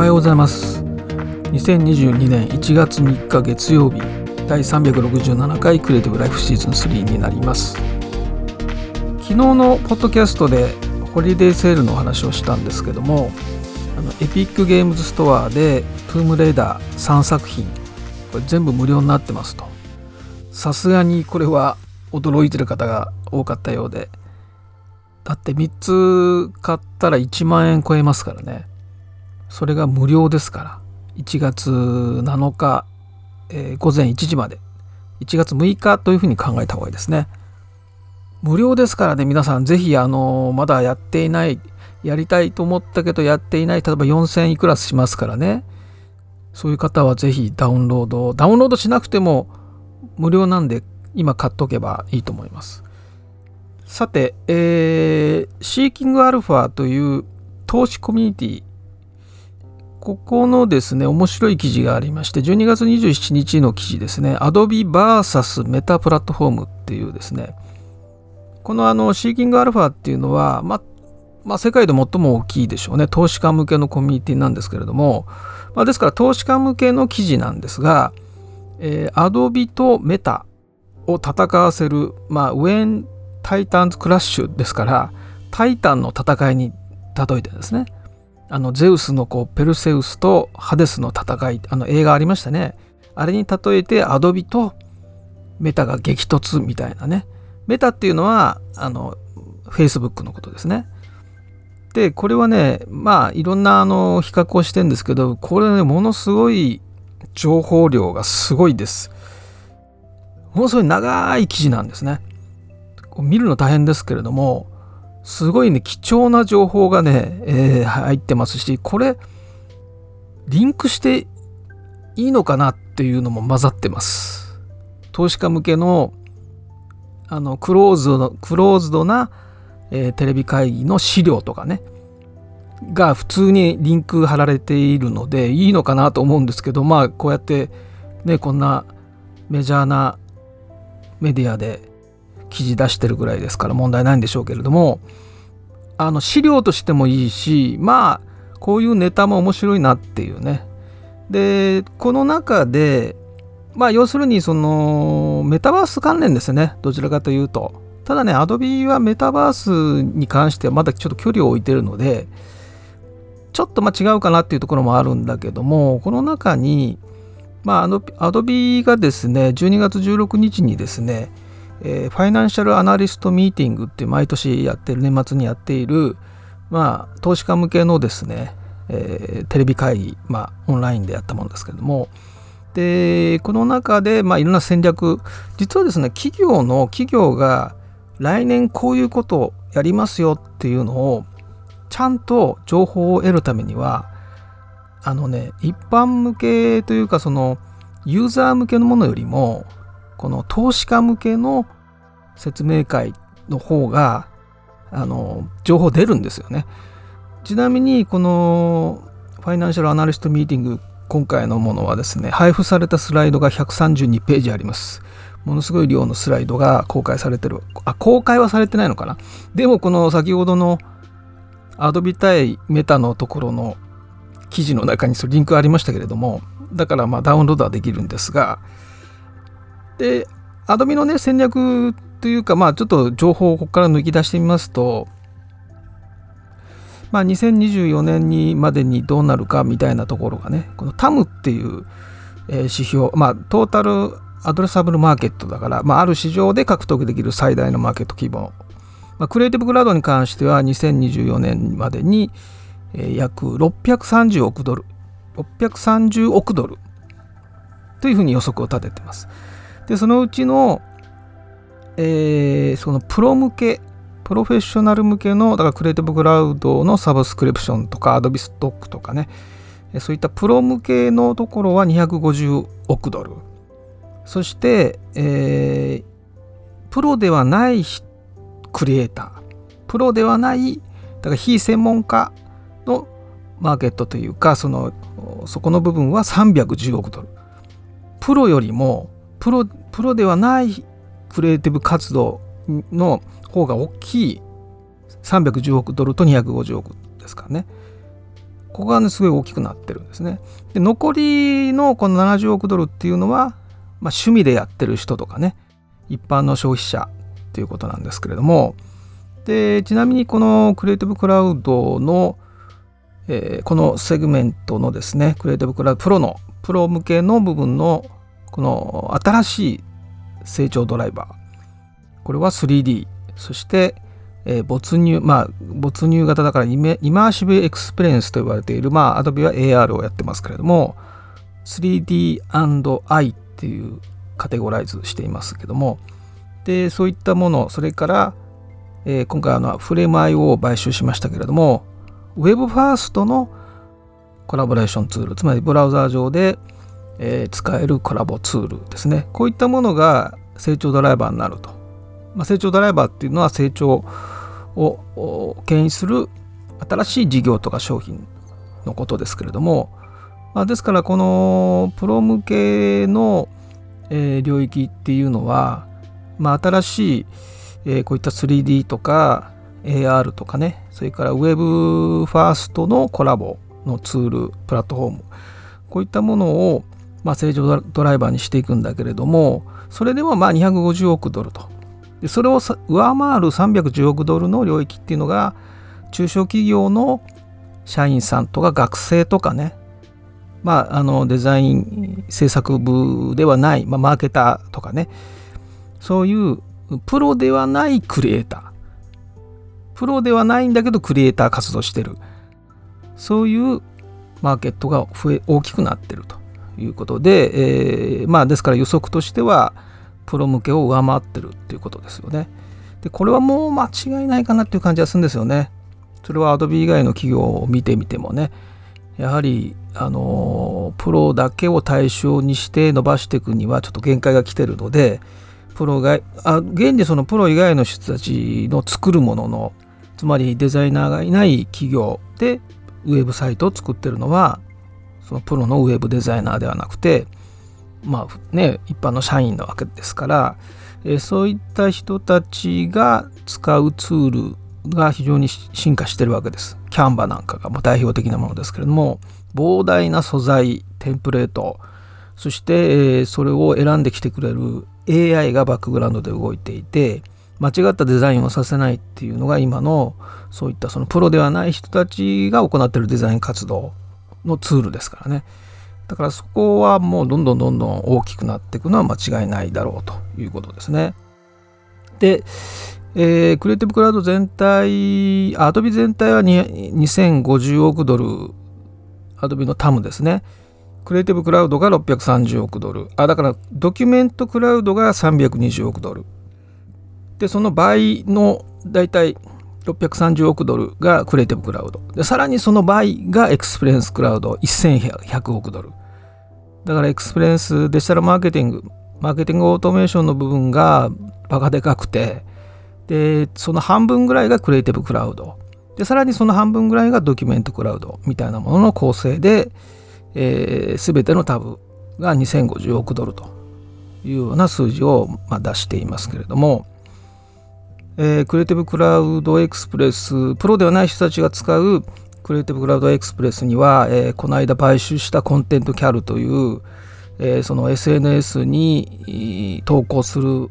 はようございます。2022年1月3日月曜日第367回クリエイティブライフシーズン3になります。昨日のポッドキャストでホリデーセールのお話をしたんですけどもあの Epic Games Store で Tomb Raider 3作品これ全部無料になってますと。さすがにこれは驚いてる方が多かったようで。だって3つ買ったら1万円超えますからね。それが無料ですから。1月7日、えー、午前1時まで。1月6日というふうに考えた方がいいですね。無料ですからね皆さん是非あのまだやっていないやりたいと思ったけどやっていない例えば4000いくらしますからね。そういう方は是非ダウンロードダウンロードしなくても無料なんで今買っとけばいいと思います。さて、えー、シーキングアルファという投資コミュニティここのですね、面白い記事がありまして、12月27日の記事ですね、Adobe vs メタプラットフォームっていうですね、このあの、シーキングアルファっていうのは、ま、まあ、世界で最も大きいでしょうね、投資家向けのコミュニティなんですけれども、まあ、ですから投資家向けの記事なんですが、えー、Adobe とメタを戦わせる、まあ、ウェンタイタンズクラッシュですからタイタンの戦いに例えてですね。あのゼウスのこうペルセウスとハデスの戦いあの映画ありましたね。あれに例えてアドビとメタが激突みたいなね。メタっていうのはあのフェイスブックのことですね。でこれはねまあいろんなあの比較をしてんですけどこれねものすごい情報量がすごいです。ものすごい長い記事なんですね。見るの大変ですけれどもすごいね貴重な情報がね、えー、入ってますしこれリンクしていいのかなっていうのも混ざってます。投資家向けのあのクローズドクローズドな、えー、テレビ会議の資料とかねが普通にリンク貼られているのでいいのかなと思うんですけどまあこうやってねこんなメジャーなメディアで記事出してるぐらいですから問題ないんでしょうけれどもあの資料としてもいいしまあこういうネタも面白いなっていうね。でこの中でまあ要するにそのメタバース関連ですね。どちらかというと。ただね Adobe はメタバースに関してはまだちょっと距離を置いてるのでちょっとまあ違うかなっていうところもあるんだけどもこの中にまあ、あの Adobe がですね12月16日にですねえー、ファイナンシャルアナリストミーティングって毎年やってる年末にやっている、まあ、投資家向けのですね、えー、テレビ会議、まあ、オンラインでやったものですけれども。でこの中で、まあ、いろんな戦略実はですね企業の企業が来年こういうことをやりますよっていうのをちゃんと情報を得るためにはあのね一般向けというかそのユーザー向けのものよりもこの投資家向けの説明会の方があの情報出るんですよね。ちなみにこのファイナンシャルアナリストミーティング今回のものはですね配布されたスライドが132ページあります。ものすごい量のスライドが公開されてる。あ、公開はされてないのかな？でもこの先ほどの Adobe 対メタのところの記事の中にそリンクありましたけれども、だからまあダウンロードはできるんですが、で、アドビのね、戦略というか、まあ、ちょっと情報をここから抜き出してみますと、まあ、2024年にまでにどうなるかみたいなところがね、この TAM っていう、指標、まあ、トータルアドレサブルマーケットだから、まあ、ある市場で獲得できる最大のマーケット規模。まあ、クリエイティブクラウドに関しては2024年までに、え約630億ドル、630億ドルというふうに予測を立ててます。でそのうちの、えー、そのプロ向けプロフェッショナル向けのだからクリエイティブクラウドのサブスクリプションとかアドビストックとかね。そういったプロ向けのところは250億ドル。そして、えー、プロではないクリエイター。プロではないだから非専門家のマーケットというかそのそこの部分は310億ドル。プロよりもプロプロではないクリエイティブ活動の方が大きい。310億ドルと250億ですからね。ここがねすごい大きくなってるんですね。で残りのこの70億ドルっていうのは、まあ、趣味でやってる人とかね。一般の消費者っていうことなんですけれども。でちなみにこの Creative Cloud の、えー、このセグメントのですね Creative Cloud プロのプロ向けの部分のこの新しい成長ドライバー。これは 3D そしてえー、没入、まあ、没入型だから immersive experience と呼ばれている、まあ、Adobe は AR をやってますけれども、3D&I っていうカテゴライズしていますけども、で、そういったもの、それから、えー、今回あのフレーム IO を買収しましたけれども、Web ファーストのコラボレーションツール、つまりブラウザー上で、えー、使えるコラボツールですね。こういったものが成長ドライバーになるとまあ、成長ドライバーっていうのは成長を牽引する新しい事業とか商品のことですけれども、まあ、ですからこのプロ向けの、えー、領域っていうのは、まあ、新しい、えー、こういった 3D とか AR とかねそれから Web ファーストのコラボのツールプラットフォームこういったものを、まあ、成長ドライバーにしていくんだけれどもそれでもまあ250億ドルと。でそれを上回る310億ドルの領域っていうのが中小企業の社員さんとか学生とかねまああのデザイン制作部ではない、まあ、マーケターとかね。そういうプロではないクリエイター。プロではないんだけどクリエイター活動してる。そういうマーケットが増え大きくなってると。いうことで、えー、まあですから予測としてはプロ向けを上回ってるっていうことですよね。でこれはもう間違いないかなっていう感じがするんですよね。それは Adobe 以外の企業を見てみてもねやはりあのプロだけを対象にして伸ばしていくにはちょっと限界が来てるのでプロがあ現にそのプロ以外の人たちの作るもののつまりデザイナーがいない企業でウェブサイトを作ってるのはそのプロのウェブデザイナーではなくてまあね、一般の社員なわけですから、えそういった人たちが使うツールが非常に進化してるわけです。キャンバなんかが代表的なものですけれども膨大な素材テンプレートそして、えそれを選んできてくれる AI がバックグラウンドで動いていて間違ったデザインをさせないっていうのが今のそういったそのプロではない人たちが行っているデザイン活動のツールですからね。だからそこはもうどんどんどんどん大きくなっていくのは間違いないだろうということですね。で、えー、クリエイティブクラウド全体、アドビ全体は2050億ドル、アドビのタムですね。クリエイティブクラウドが630億ドル。あ、だからドキュメントクラウドが320億ドル。で、その倍のだいたい630億ドルが Creative Cloud。で、さらにその倍が Experience Cloud 1100億ドル。だからエクスペリエンスデジタルマーケティング、マーケティングオートメーションの部分がバカでかくて、で、その半分ぐらいが Creative Cloud。で、さらにその半分ぐらいが Document Cloud みたいなものの構成で、えー、全ての TAM が2050億ドルというような数字を、まあ、出していますけれども、え、クリエイティブクラウドエクスプレス、プロではない人たちが使うクリエイティブクラウドエクスプレスには、えー、この間買収したコンテントキャルという、えー、その SNS に投稿する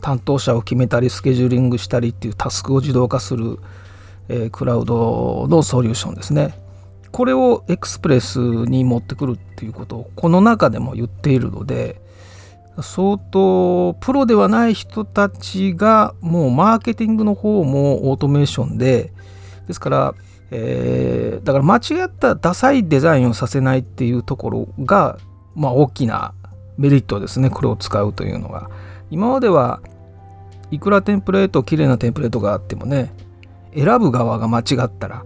担当者を決めたりスケジューリングしたりっていうタスクを自動化する、え、クラウドのソリューションですね。これをエクスプレスに持ってくるっていうことをこの中でも言っているので相当プロではない人たちがもうマーケティングの方もオートメーションでですからえー、だから間違ったダサいデザインをさせないっていうところが、まあ、大きなメリットですねこれを使うというのが。今まではいくらテンプレート綺麗なテンプレートがあってもね選ぶ側が間違ったら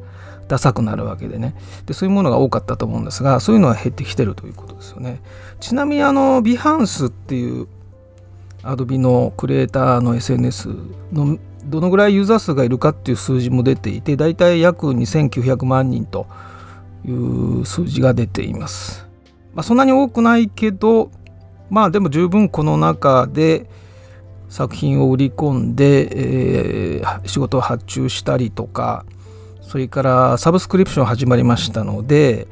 ダサくなるわけでねでそういうものが多かったと思うんですがそういうのは減ってきてるということですよねちなみにあのビハンスっていうアドビのクリエイターの SNS のどのぐらいユーザー数がいるかっていう数字も出ていて大体約2900万人という数字が出ています。まあ、そんなに多くないけどまあでも十分この中で作品を売り込んで、えー、仕事を発注したりとかそれからサブスクリプション始まりましたので、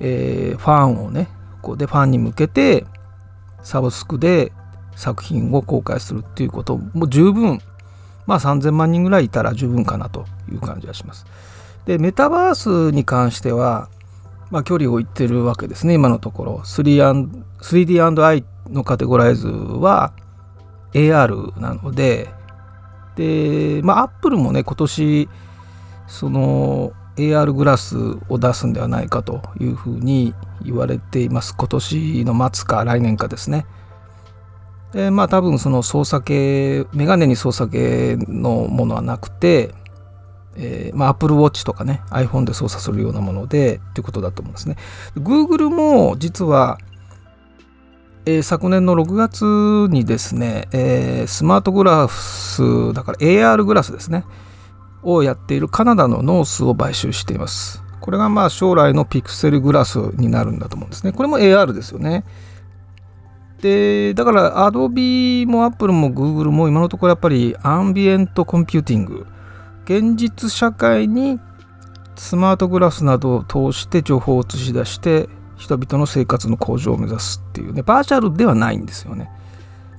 えー、ファンをねここでファンに向けてサブスクで作品を公開するっていうことも十分まあ3000万人ぐらいいたら十分かなという感じがします。でメタバースに関しては、まあ、距離を置いてるわけですね今のところ 3D&I のカテゴライズは AR なのででまあアップルもね今年その AR グラスを出すんではないかというふうに言われています。今年の末か来年かですね。でまあ多分その操作系メガネに操作系のものはなくて、えー、まあ Apple Watch とかね iPhone で操作するようなものでっていうことだと思うんですね。Google も実はえー、昨年の6月にですね、えー、スマートグラスだから AR グラスですね。をやっているカナダのノースを買収しています。これがまあ将来のピクセルグラスになるんだと思うんですね。これも AR ですよね。でだから Adobe も Apple も Google も今のところやっぱりアンビエントコンピューティング現実社会にスマートグラスなどを通して情報を映し出して人々の生活の向上を目指すっていうね。バーチャルではないんですよね。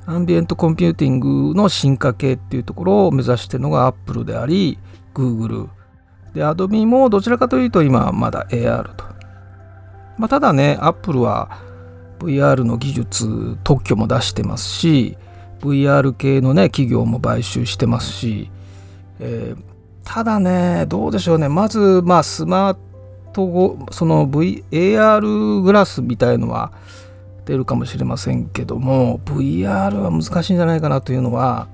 アンビエントコンピューティングの進化系っていうところを目指してるのが Apple であり Google で Adobe もどちらかというと今はまだ AR と、まあ、ただね Apple は VR の技術特許も出してますし VR 系のね企業も買収してますし、えー、ただねどうでしょうね。まずまあスマートその VAR グラスみたいのは出るかもしれませんけども VR は難しいんじゃないかなというのは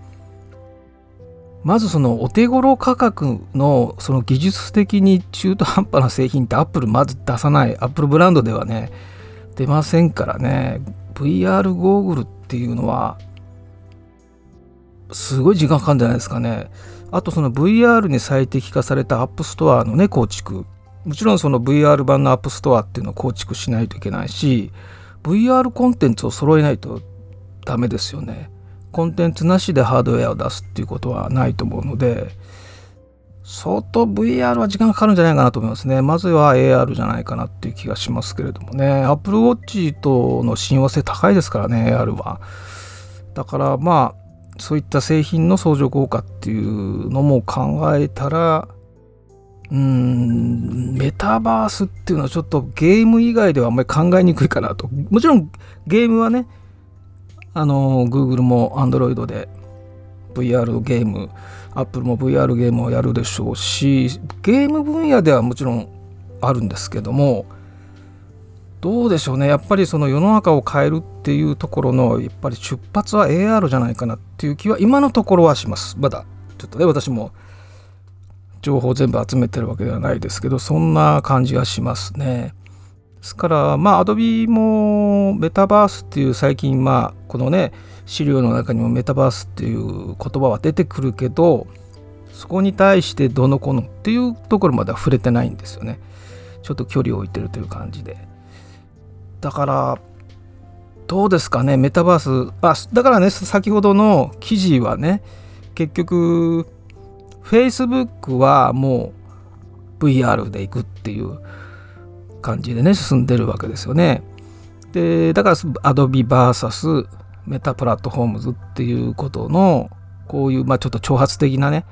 まずそのお手頃価格のその技術的に中途半端な製品って Apple まず出さない。 Apple ブランドではね出ませんからね。VR ゴーグルっていうのはすごい時間かかるんじゃないですかね。あとその VR に最適化された App Store のね構築。もちろんその VR 版の App Store っていうのを構築しないといけないし VR コンテンツを揃えないとダメですよね。コンテンツなしでハードウェアを出すっていうことはないと思うので相当 VR は時間かかるんじゃないかなと思いますね。まずは AR じゃないかなっていう気がしますけれどもね。Apple Watch との親和性高いですからね、AR は。だからまあ、そういった製品の相乗効果っていうのも考えたら、うーん、メタバースっていうのはちょっとゲーム以外ではあんまり考えにくいかなと。もちろんゲームはね、あの、Google も Android で VR ゲーム、Apple も VR ゲームをやるでしょうしゲーム分野ではもちろんあるんですけどもどうでしょうね。やっぱりその世の中を変えるっていうところのやっぱり出発は AR じゃないかなっていう気は今のところはします。まだちょっとね私も情報全部集めてるわけではないですけどそんな感じがしますね。ですからまあ Adobe もメタバースっていう最近まあこのね資料の中にもメタバースっていう言葉は出てくるけどそこに対してどの子のっていうところまでは触れてないんですよね。ちょっと距離を置いてるという感じで。だからどうですかねメタバース。あだからね先ほどの記事はね結局 Facebook はもう VR でいくっていう感じでね進んでるわけですよね。でだから AdobeVS メタプラットフォームズっていうことのこういうまあちょっと挑発的なね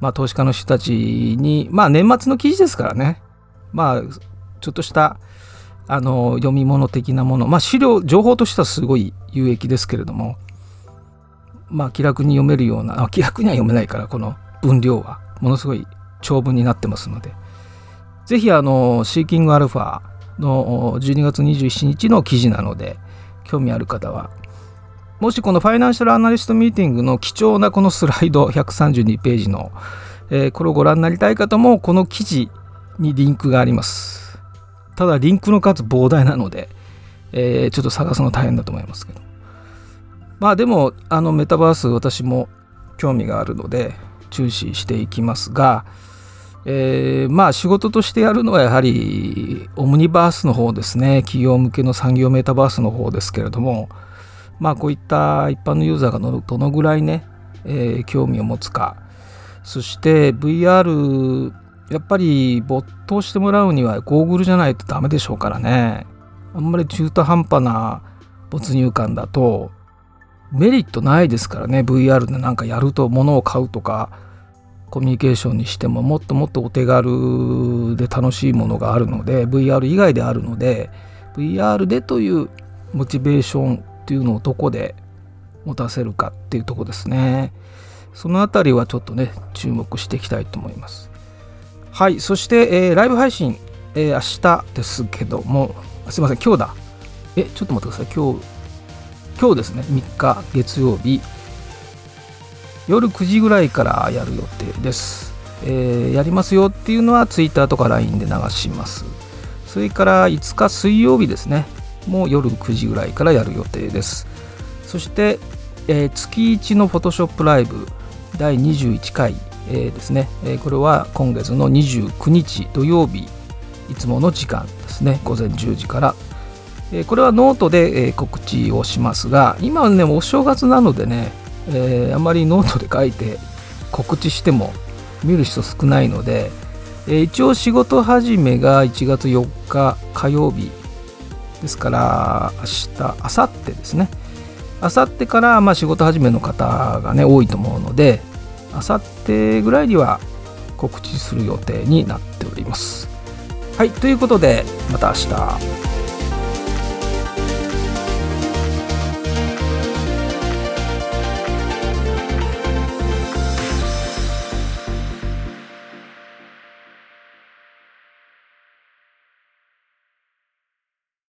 まあ投資家の人たちにまあ年末の記事ですからね。まあちょっとしたあの読み物的なもの。まあ資料情報としてはすごい有益ですけれども。まあ気楽に読めるようなあ気楽には読めないからこの分量は。ものすごい長文になってますので。是非あのシーキングアルファの12月27日の記事なので興味ある方はもしこのファイナンシャルアナリストミーティングの貴重なこのスライド132ページの、えー、これをご覧になりたい方もこの記事にリンクがあります。ただリンクの数膨大なので、えー、ちょっと探すの大変だと思いますけど。まあでもあのメタバース私も興味があるので注視していきますが、えー、まあ仕事としてやるのはやはりオムニバースの方ですね。企業向けの産業メタバースの方ですけれどもまあこういった一般のユーザーがどのぐらいね、えー、興味を持つか。そして VR やっぱり没頭してもらうにはゴーグルじゃないとダメでしょうからね。あんまり中途半端な没入感だとメリットないですからね。VR でなんかやると物を買うとか。コミュニケーションにしてももっともっとお手軽で楽しいものがあるので VR 以外であるので VR でというモチベーションっていうのをどこで持たせるかっていうとこですね。そのあたりはちょっとね注目していきたいと思います。はいそして、えー、ライブ配信、えー、明日ですけどもすいません今日だ。えちょっと待ってください。今日今日ですね。3日月曜日。夜9時ぐらいからやる予定です、えー、やりますよっていうのは Twitter とか LINE で流します。それから5日水曜日ですね。もう夜9時ぐらいからやる予定です。そして、えー、月1の Photoshop ライブ第21回、えー、ですね、えー、これは今月の29日土曜日いつもの時間ですね。午前10時から、え、これはノートで、え、告知をしますが今はねお正月なのでね、えー、あまりノートで書いて告知しても見る人少ないので、えー、一応仕事始めが1月4日火曜日ですから明日明後日ですね。明後日からまあ仕事始めの方がね多いと思うので明後日ぐらいには告知する予定になっております。はいということでまた明日。